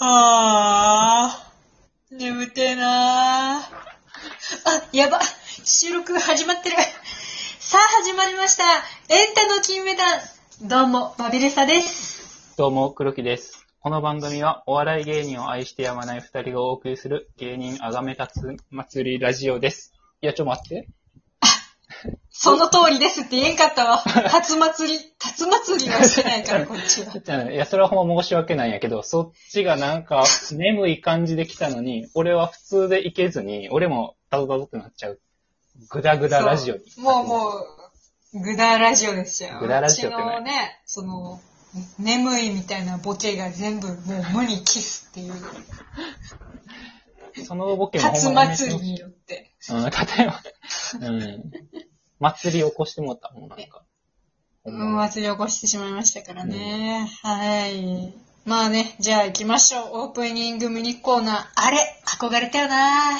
あー、眠てえなー。あ、やば、収録始まってる。さあ始まりました。エンタの金メダル。どうも、バビレサです。どうも、黒木です。この番組はお笑い芸人を愛してやまない二人がお送りする芸人あがめたつ祭りラジオです。いや、ちょ、待って。その通りですって言えんかったわ。竜祭り、竜祭りはしてないから、こっちは。いや、それはほんま申し訳ないんやけど、そっちがなんか眠い感じで来たのに、俺は普通でいけずに、俺もダドダドってなっちゃう。グダグダラジオに。もうもう、グダラジオですよ。グダラジオってねうちのね、その、眠いみたいなボケが全部もう無にキスっていう、そのボケも竜ほんまやめて祭りによって。うん、例えば、うん。祭り起こしてもったもん、なんか。うん、ま祭り起こしてしまいましたからね。はい。まあね、じゃあ行きましょう。オープニングミニコーナー。あれ憧れたよな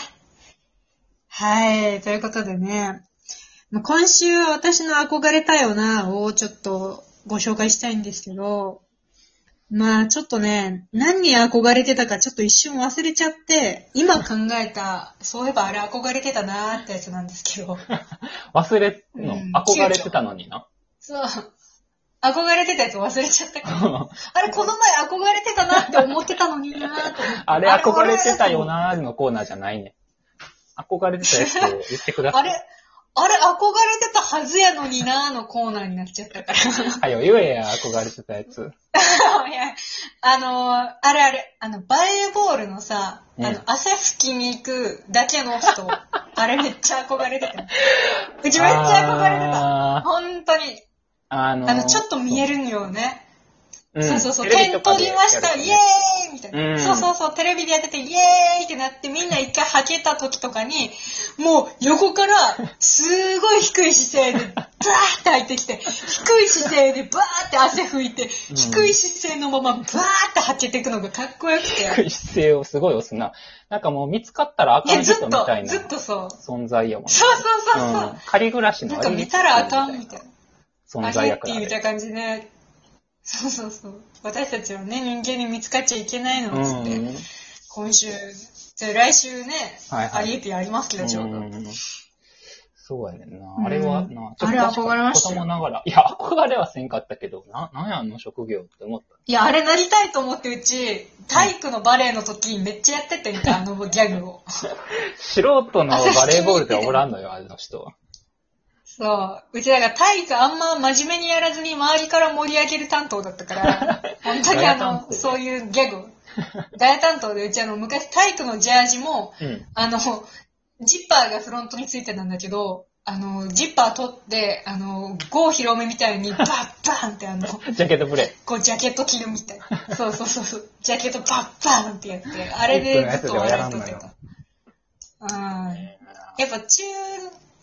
はい。ということでね、まあ今週は私の憧れたよなをちょっとご紹介したいんですけど、まあちょっとね、何に憧れてたかちょっと一瞬忘れちゃって、今考えた、そういえばあれ憧れてたなーってやつなんですけど。忘れ、の？うん憧れてたのにな？そう。憧れてたやつ忘れちゃったから。あれ、この前憧れてたなって思ってたのになーって。あれ憧れてたよなーのコーナーじゃないね。憧れてたやつを言ってください。あれ、あれ、憧れてたはずやのになーのコーナーになっちゃったから。はよ、言えや、憧れてたやつ。いやあのー、あれあれ、あの、バレーボールのさ、うんあの、汗拭きに行くだけの人、あれめっちゃ憧れてた。うちめっちゃ憧れてた。あー本当に。あのーあの、ちょっと見えるんよね。うんそうそうそう、テレビ点取りました、イエーイみたいな、うんそうそうそう、テレビでやってて、イエーイってなって、みんな一回吐けた時とかに、もう横から、すごい低い姿勢で、バーって入ってきて、低い姿勢でバーって汗拭いて、うん低い姿勢のままバーって吐けていくのがかっこよくて。低い姿勢をすごい押すな。なんかもう見つかったらあかん人みたい、なずっとそう。存在やもんね。そうそうそうそう。うん仮暮らしのなんか見たらあかんみたいな。存在やから。っていうた感じで、そうそうそう。私たちはね、人間に見つかっちゃいけないのっつって、うん今週、で来週ね、はいはいアリエピありますけど、ちょうど。うんそうやねんうんな。あれはな、あれ憧れましたよ子供ながら。いや、憧れはせんかったけど、な、なんやあの職業って思った。いや、あれなりたいと思って、うち、体育のバレエの時めっちゃやっててみたい、あのギャグを。素人のバレーボールではおらんのよ、あの人は。そう。うちだから体育あんま真面目にやらずに周りから盛り上げる担当だったから、本当にあの、そういうギャグを。ガヤ担当でうちあの、昔体育のジャージも、うん。あの、ジッパーがフロントについてたんだけど、あの、ジッパー取って、あの、郷ひろめみたいにバッバーンってあの、ジャケットプレイ。こうジャケット着るみたいな。そうそうそうそう。ジャケットバッバーンってやって、あれでずっと笑いとってた。うん。やっぱ中、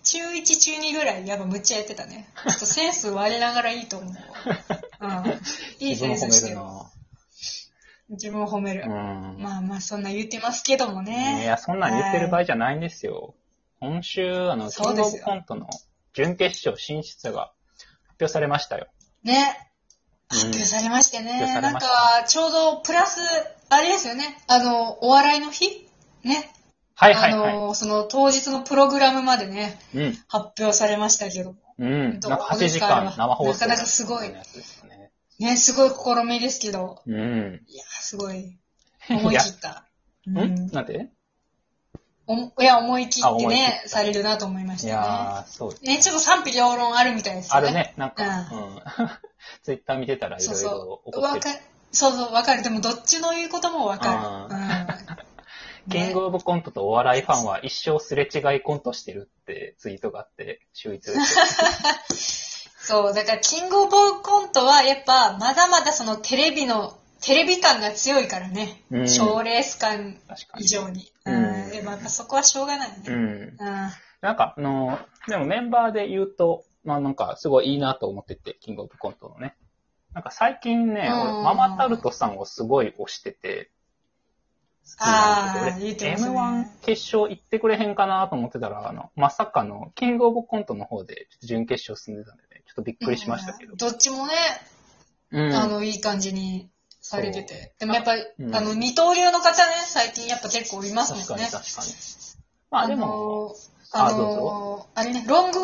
中1、中2ぐらい、やっぱむっちゃやってたね。ちょっとセンス割れながらいいと思うわ。うん。いいセンスしてる。自分を褒める。うん。まあまあ、そんな言ってますけどもいね。や、そんなん言ってる場合じゃないんですよ。今週、あの、キングオブコントの準決勝進出が発表されましたよ。ね。うん発表されましてね。発表されなんかちょうどプラス、あれですよね。あの、お笑いの日ね。はいはいはあの、その当日のプログラムまでね、い。うん。発表されましたけど。うん。どうなんか8時間生放送。なかなかすごいね。ね、すごい試みですけど。うん。いや、すごい。思い切った。うん？んなんでおもいや、思い切あってね、されるなと思いましいたやー、そう。ね。ね、ちょっと賛否両論あるみたいですよね。あるね。なんか、うん。ツイッター見てたらいろそういろそう。起こってる。わかそうそう、わかる。でも、どっちの言うこともわかる。うん。キングオブコントとお笑いファンは一生すれ違いコントしてるってツイートがあって、秀逸です。そう、だから、キングオブコントは、やっぱ、まだまだそのテレビの、テレビ感が強いからね。うん賞レース感。以上に。ううんん。でもやっぱそこはしょうがないね。うん。うん。なんか、あの、でもメンバーで言うと、まあなんかすごいいいなと思ってて、キングオブコントのね。なんか最近ね、ママタルトさんをすごい推してて、好きなんだあーけど、俺言ってますね M1 決勝行ってくれへんかなと思ってたら、あの、まさかの、キングオブコントの方で、準決勝進んでたんでね、ちょっとびっくりしましたけどうん。どっちもね、うん。あの、いい感じにされてて。でもやっぱり、うんあの、二刀流の方ね、最近やっぱ結構いますもんね。確かに確かに。まあでも、あのー、あのーあれね、ロング、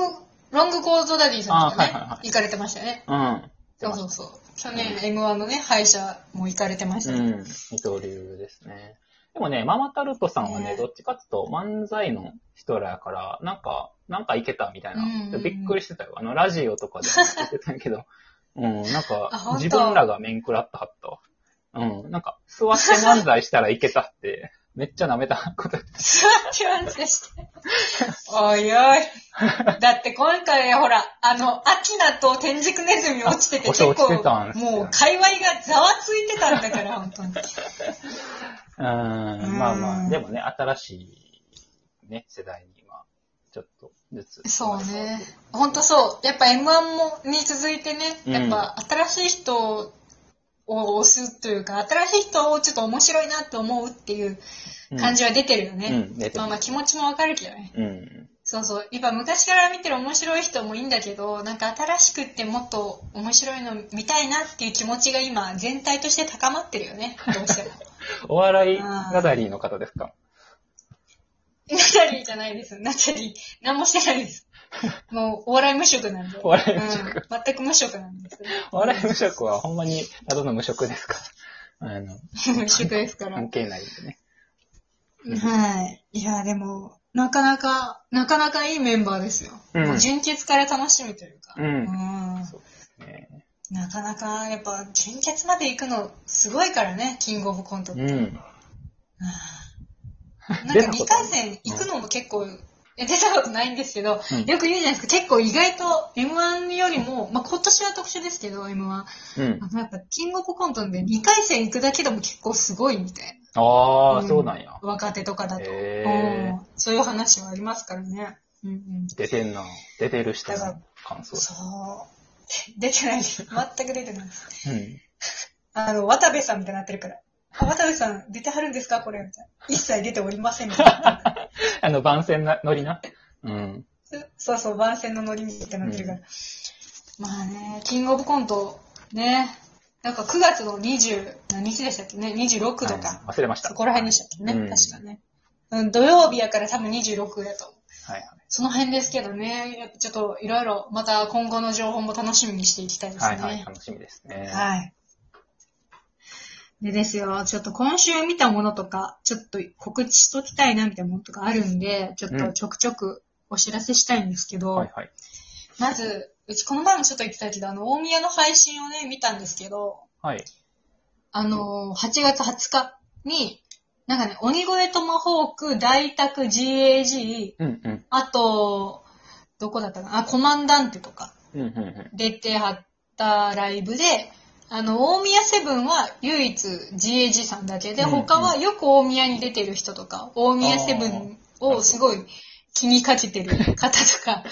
ロングコートダディさんとかね、あはいはいはい行かれてましたよね。うん。そうそうそう。去年 M1 のね、敗者も行かれてましたね。うん。二刀流ですね。でもね、ママタルトさんはね、ねどっちかっていうと漫才の人らやから、なんか、なんかいけたみたいな。うんうんびっくりしてたよ。あの、ラジオとかでも言ってたけど、うん、なんか自分らが面食らったはったわ。うん、なんか、座って漫才したらいけたって、めっちゃ舐めたこと言ってた。座ってますでして。おいおい。だって今回ほら、あの、アキナと天竺ネズミ落ちててあ結構、落ちてたんすよもう界隈がざわついてたんだから、本当に。うん、まあまあ、でもね、新しいね、世代に今、ちょっとずつ。そうね。ほんとそう。やっぱ M1 も、に続いてね、うんやっぱ新しい人を押すというか、新しい人をちょっと面白いなって思うっていう感じは出てるよね。うん、出てるまあまあ気持ちもわかるけどね。うん。そうそう。やっぱ昔から見てる面白い人もいいんだけど、なんか新しくってもっと面白いの見たいなっていう気持ちが今全体として高まってるよね。どうしても。お笑いガダリーの方ですか？ナタリーじゃないです。ナタリー。何もしてないです。もうお笑い無職なんで。お笑い無職うん。全く無職なんです。お笑い無職はほんまにただの無職ですから。あの、無職ですから。関係ないんでね。はい。いや、でも、なかなか、なかなかいいメンバーですよ。うんもう純潔から楽しみというか。うんうんそうですね。なかなか、やっぱ、純潔まで行くの、すごいからね、キングオブコントって。うん。なんか2出たこと回戦行くのも結構、え出たことないんですけど、うんよく言うじゃないですか、結構意外と M1 よりも、まあ今年は特殊ですけど、M1。うんあ。のやっぱ、キングオブコントで2回戦行くだけでも結構すごいみたいあな。あ、そうなんや。若手とかだと、へーうん。そういう話はありますからね。うんうん。出てんな。出てる人の感想。そう。出てないです。全く出てないです。うん。あの、渡部さんみたいになってるから。あ、渡部さん出てはるんですか？これみたいな。一切出ておりませんみたいな。あの、番宣な、ノリな。うん。そうそう、番宣のノリみたいになってるから。まあね、キングオブコント、ね。なんか9月の20、何日でしたっけ？ね ?26 とか。はい忘れました。そこら辺でしたっけね、うん確かね。うん、土曜日やから多分26やと。はいはい。その辺ですけどね、ちょっといろいろまた今後の情報も楽しみにしていきたいですね。はいはい。楽しみですね。はい。でですよ、ちょっと今週見たものとか、ちょっと告知しときたいなみたいなものとかあるんで、ちょっとちょくちょくお知らせしたいんですけど、はいはい。まず、うちこの前もちょっと言ってたけど、あの、大宮の配信をね、見たんですけど、はい。あのー、8月20日に、なんかね、鬼越トマホーク、大宅 GAG、うんうん。あと、どこだったかなあ、コマンダンテとかうんうんうん。出てはったライブで、あの、大宮セブンは唯一 GAG さんだけで、うんうん他はよく大宮に出てる人とか、大宮セブンをすごい気にかけてる方とか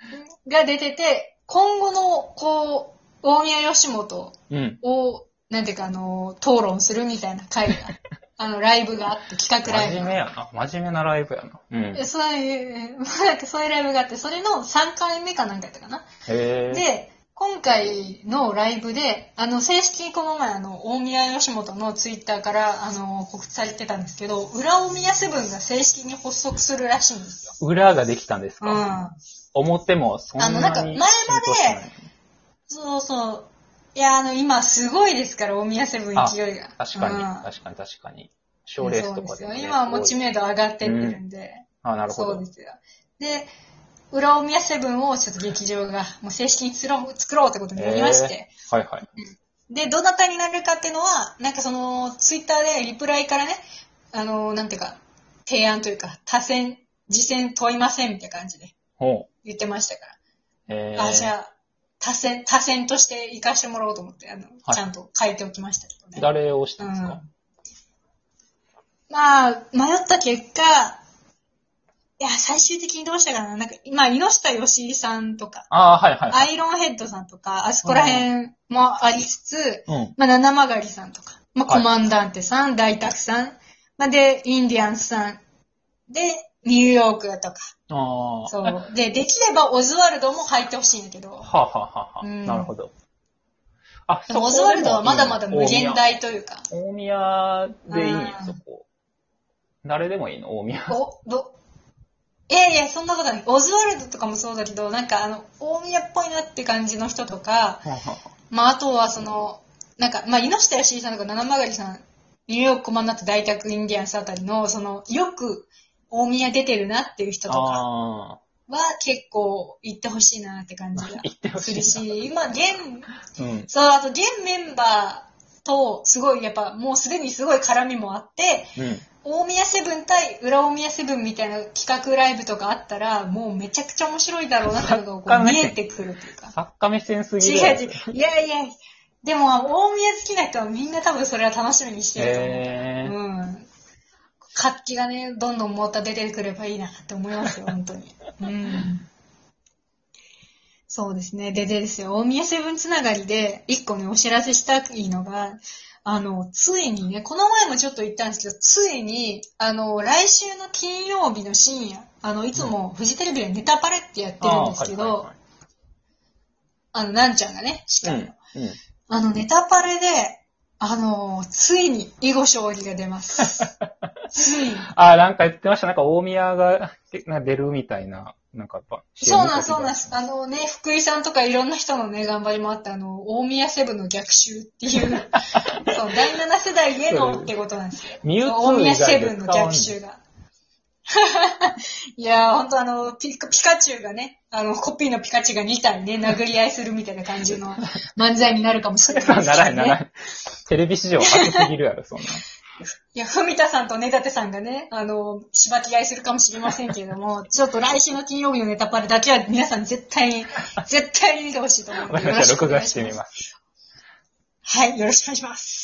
が出てて、今後の、こう、大宮吉本うん。を、なんていうか、あの、討論するみたいな会が、あの、ライブがあって、企画ライブが真面目やな。真面目なライブやな。うん。でそういう、なんかそういうライブがあって、それの3回目かなんかやったかな。へえ。で、今回のライブで、あの、正式にこの前、あの、大宮吉本のツイッターから、あの、告知されてたんですけど、裏大宮セブンが正式に発足するらしいんですよ。裏ができたんですか、うん。表もそんなにあのなんか前までそうそう。いや、あの、今すごいですから、大宮セブン勢いが。確かに、うん確かに確かに。賞レースとかそうですよ。今はもう知名度上がってってるんで。あ、なるほど。そうですよ。で、裏大宮セブンをちょっと劇場がもう正式に作ろう作ろうってことになりまして、はいはい。で、どなたになるかっていうのは、なんかその、ツイッターでリプライからね、あの、なんていうか、提案というか、多選、次戦問いませんみたいな感じでほ言ってましたかう。えら。ー、あ、じゃあ、多選、多選として行かしてもらおうと思って、あの、はいちゃんと書いておきましたけどね。誰を押したんですか、うんまあ、迷った結果、いや、最終的にどうしたかな。なんか、まあ、井下義井さんとか、ああ、はいはいはい。アイロンヘッドさんとか、あそこら辺もありつつ、うん。まあ、七曲りさんとか、まあ、はいコマンダンテさん、大沢さん、まあ、で、インディアンスさん、で、ニューヨークとか、ああ。えそう。で、できればオズワルドも入ってほしいんやけど、はあ、はあはあはあうんなるほど。あ、でもオズワルドはまだまだ無限大。大というか。大宮でいい？そこ。誰でもいいの？大宮。お、ど、いやいや、そんなことない。オズワルドとかもそうだけど、なんかあの、大宮っぽいなって感じの人とか、まああとはその、なんか、まあ、猪下義井さんとか七曲さん、ニューヨークコマンダット大宅インディアンスあたりの、その、よく大宮出てるなっていう人とかあは結構行ってほしいなって感じが するしいし、今、現、な。うん。そう、あと現メンバーと、すごい、やっぱもうすでにすごい絡みもあって、うん。大宮セブン対裏大宮セブンみたいな企画ライブとかあったら、もうめちゃくちゃ面白いだろうなっていうのがこう見えてくるというか。作家目線すぎる違。う違う。いやいや、でも大宮好きな人はみんな多分それは楽しみにしてると思う。へーうん。活気がね、どんどんまた出てくればいいなって思いますよ、本当に。うん。そうですね。で、でですよ、大宮セブンつながりで、一個ね、お知らせしたいのが、あの、ついにね、この前もちょっと言ったんですけど、ついに、あの、来週の金曜日の深夜、あの、いつもフジテレビでネタパレってやってるんですけど、あの、なんちゃんがね、司会の。うん。うん。あの、ネタパレで、あの、ついに囲碁将棋が出ます。ついに。あ、なんか言ってました。なんか大宮が出るみたいな、なんかやっぱ。そうなんそうなんです。あのね、福井さんとかいろんな人のね、頑張りもあって、あの、大宮セブンの逆襲っていう、そう、第7世代へのってことなんですよ。大宮セブンの逆襲が。いやー、ほんとあのピカ、ピカチュウがね、あの、コピーのピカチュウが2体ね、殴り合いするみたいな感じの漫才になるかもしれないね。ならんならん。テレビ史上初すぎるやろ、そんな。いや、ふみたさんとねだてさんがね、あの、しばき合いするかもしれませんけれども、ちょっと来週の金曜日のネタパレだけは皆さん絶対に、絶対に見てほしいと思うので。わかりました。録画してみます。はい、よろしくお願いします。